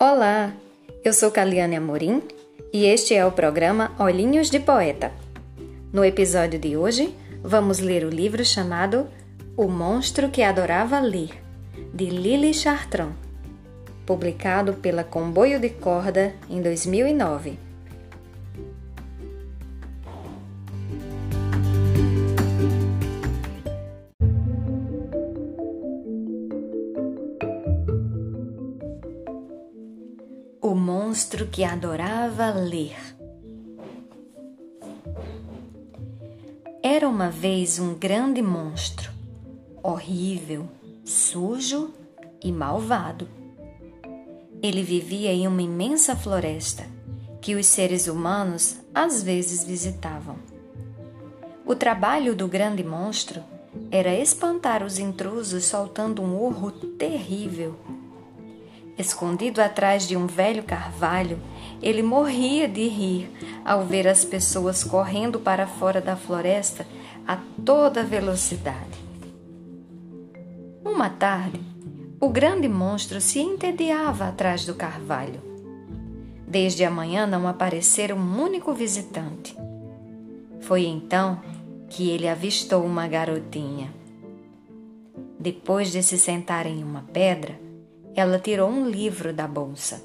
Olá, eu sou Caliane Amorim e este é o programa Olhinhos de Poeta. No episódio de hoje, vamos ler o livro chamado O Monstro que Adorava Ler, de Lily Chartrand, publicado pela Comboio de Corda em 2009. Monstro que adorava ler. Era uma vez um grande monstro, horrível, sujo e malvado. Ele vivia em uma imensa floresta que os seres humanos às vezes visitavam. O trabalho do grande monstro era espantar os intrusos soltando um urro terrível Escondido atrás de um velho carvalho, ele morria de rir ao ver as pessoas correndo para fora da floresta a toda velocidade. Uma tarde, o grande monstro se entediava atrás do carvalho. Desde a manhã não aparecera um único visitante. Foi então que ele avistou uma garotinha. Depois de se sentar em uma pedra, ela tirou um livro da bolsa.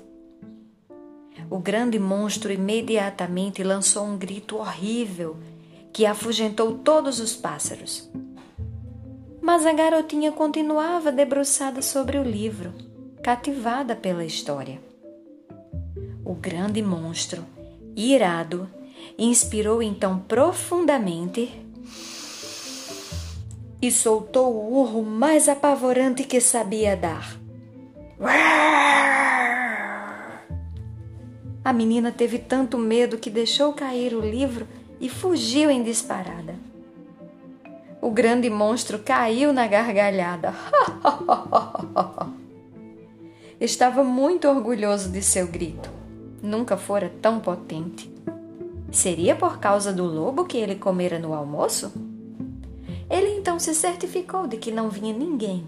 O grande monstro imediatamente lançou um grito horrível que afugentou todos os pássaros. Mas a garotinha continuava debruçada sobre o livro, cativada pela história. O grande monstro, irado, inspirou então profundamente e soltou o urro mais apavorante que sabia dar. A menina teve tanto medo que deixou cair o livro e fugiu em disparada. O grande monstro caiu na gargalhada. Estava muito orgulhoso de seu grito. Nunca fora tão potente. Seria por causa do lobo que ele comera no almoço? Ele então se certificou de que não vinha ninguém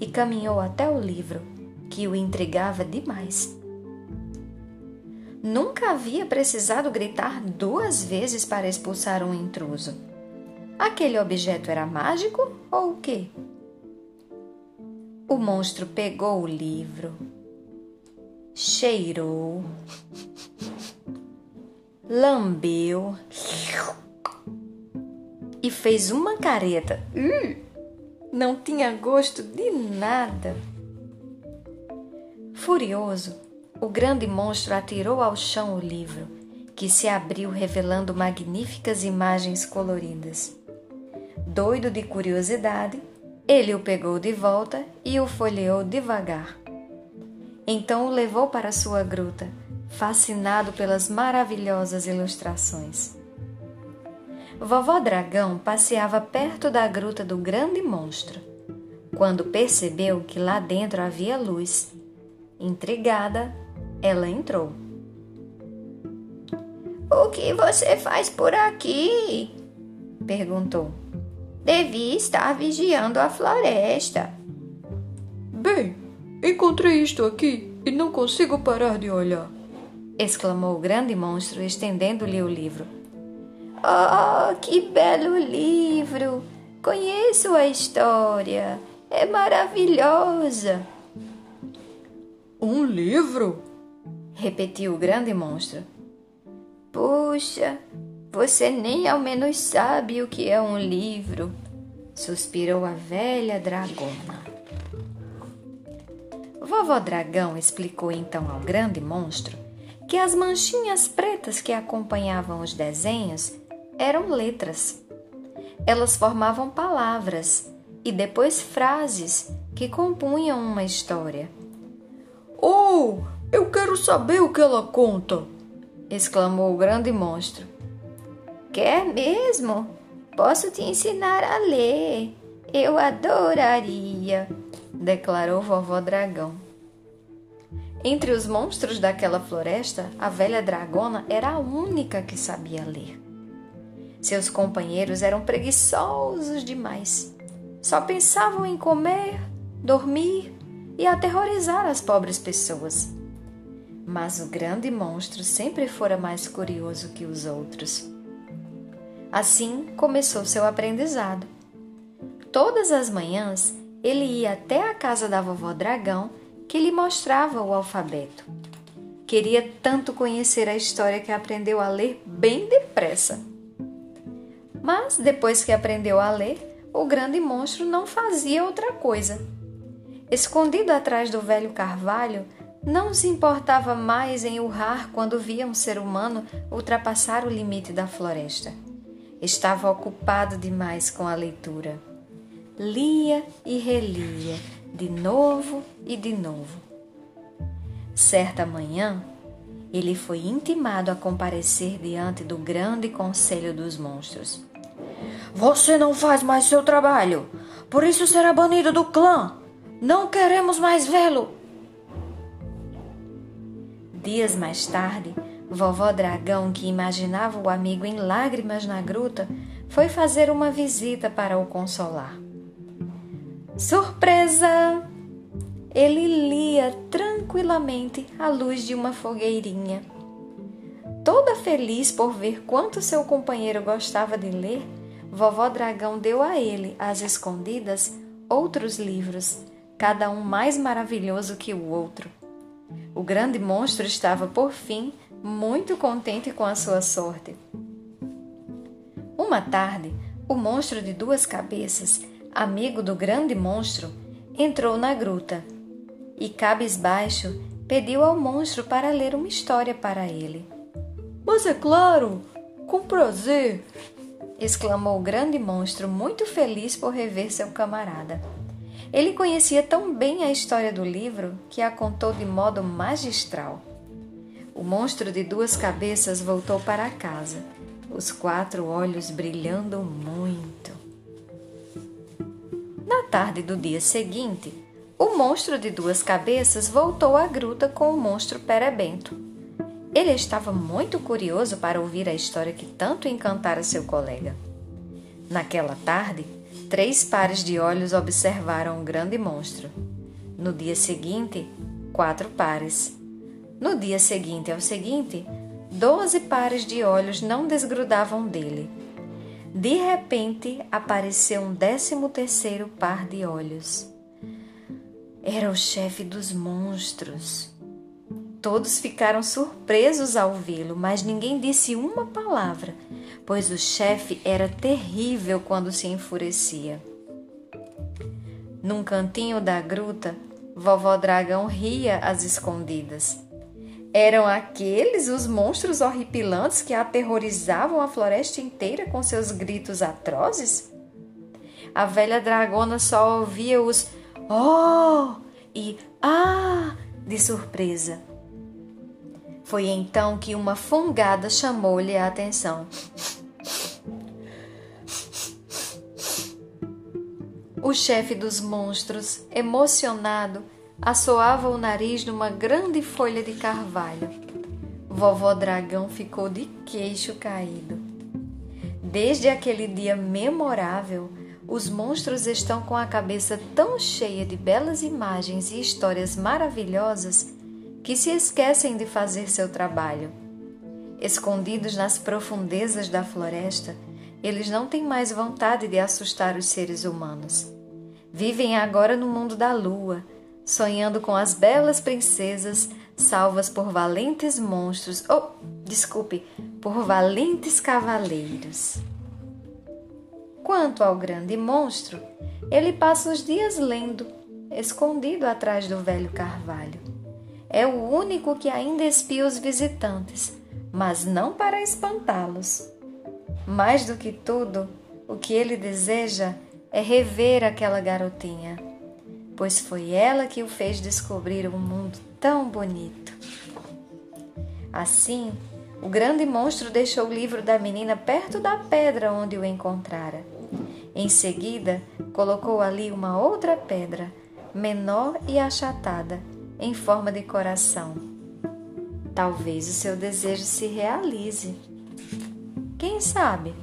e caminhou até o livro que o intrigava demais. Nunca havia precisado gritar duas vezes para expulsar um intruso. Aquele objeto era mágico ou o quê? O monstro pegou o livro, cheirou, lambeu e fez uma careta. Hum, não tinha gosto de nada. Furioso, o grande monstro atirou ao chão o livro, que se abriu revelando magníficas imagens coloridas. Doido de curiosidade, ele o pegou de volta e o folheou devagar. Então o levou para sua gruta, fascinado pelas maravilhosas ilustrações. Vovó Dragão passeava perto da gruta do grande monstro, quando percebeu que lá dentro havia luz Intrigada, ela entrou. O que você faz por aqui? perguntou. Devia estar vigiando a floresta. Bem, encontrei isto aqui e não consigo parar de olhar, exclamou o grande monstro, estendendo-lhe o livro. Oh, que belo livro! Conheço a história. É maravilhosa. Um livro? repetiu o grande monstro. Puxa, você nem ao menos sabe o que é um livro, suspirou a velha dragona. Vovó Dragão explicou então ao grande monstro que as manchinhas pretas que acompanhavam os desenhos eram letras. Elas formavam palavras e depois frases que compunham uma história. Oh, eu quero saber o que ela conta! exclamou o grande monstro. Quer mesmo? Posso te ensinar a ler. Eu adoraria, declarou vovó Dragão. Entre os monstros daquela floresta, a velha dragona era a única que sabia ler. Seus companheiros eram preguiçosos demais. Só pensavam em comer, dormir e aterrorizar as pobres pessoas. Mas o grande monstro sempre fora mais curioso que os outros. Assim começou seu aprendizado. Todas as manhãs ele ia até a casa da vovó Dragão, que lhe mostrava o alfabeto. Queria tanto conhecer a história que aprendeu a ler bem depressa. Mas depois que aprendeu a ler, o grande monstro não fazia outra coisa. Escondido atrás do velho carvalho, não se importava mais em urrar quando via um ser humano ultrapassar o limite da floresta. Estava ocupado demais com a leitura. Lia e relia, de novo e de novo. Certa manhã, ele foi intimado a comparecer diante do grande conselho dos monstros. Você não faz mais seu trabalho, por isso será banido do clã. Não queremos mais vê-lo. Dias mais tarde, vovó Dragão, que imaginava o amigo em lágrimas na gruta, foi fazer uma visita para o consolar. Surpresa! Ele lia tranquilamente à luz de uma fogueirinha. Toda feliz por ver quanto seu companheiro gostava de ler, vovó Dragão deu a ele, às escondidas, outros livros, cada um mais maravilhoso que o outro. O grande monstro estava, por fim, muito contente com a sua sorte. Uma tarde, o monstro de duas cabeças, amigo do grande monstro, entrou na gruta e, cabisbaixo, pediu ao monstro para ler uma história para ele. Mas é claro, com prazer! exclamou o grande monstro, muito feliz por rever seu camarada. Ele conhecia tão bem a história do livro que a contou de modo magistral. O monstro de duas cabeças voltou para casa, os quatro olhos brilhando muito. Na tarde do dia seguinte, o monstro de duas cabeças voltou à gruta com o monstro perebento. Ele estava muito curioso para ouvir a história que tanto encantara seu colega. Naquela tarde, três pares de olhos observaram o grande monstro. No dia seguinte, quatro pares. No dia seguinte ao seguinte, doze pares de olhos não desgrudavam dele. De repente, apareceu um décimo terceiro par de olhos. Era o chefe dos monstros. Todos ficaram surpresos ao vê-lo, mas ninguém disse uma palavra, pois o chefe era terrível quando se enfurecia. Num cantinho da gruta, vovó Dragão ria às escondidas. Eram aqueles os monstros horripilantes que aterrorizavam a floresta inteira com seus gritos atrozes? A velha dragona só ouvia os oh e ah de surpresa. Foi então que uma fungada chamou-lhe a atenção. O chefe dos monstros, emocionado, assoava o nariz numa grande folha de carvalho. Vovó Dragão ficou de queixo caído. Desde aquele dia memorável, os monstros estão com a cabeça tão cheia de belas imagens e histórias maravilhosas que se esquecem de fazer seu trabalho. Escondidos nas profundezas da floresta, eles não têm mais vontade de assustar os seres humanos. Vivem agora no mundo da lua, sonhando com as belas princesas salvas por valentes monstros, oh, desculpe, por valentes cavaleiros. Quanto ao grande monstro, ele passa os dias lendo, escondido atrás do velho carvalho. É o único que ainda espia os visitantes, mas não para espantá-los. Mais do que tudo, o que ele deseja é rever aquela garotinha pois foi ela que o fez descobrir um mundo tão bonito. Assim, o grande monstro deixou o livro da menina perto da pedra onde o encontrara. Em seguida, colocou ali uma outra pedra, menor e achatada, em forma de coração. Talvez o seu desejo se realize. Quem sabe?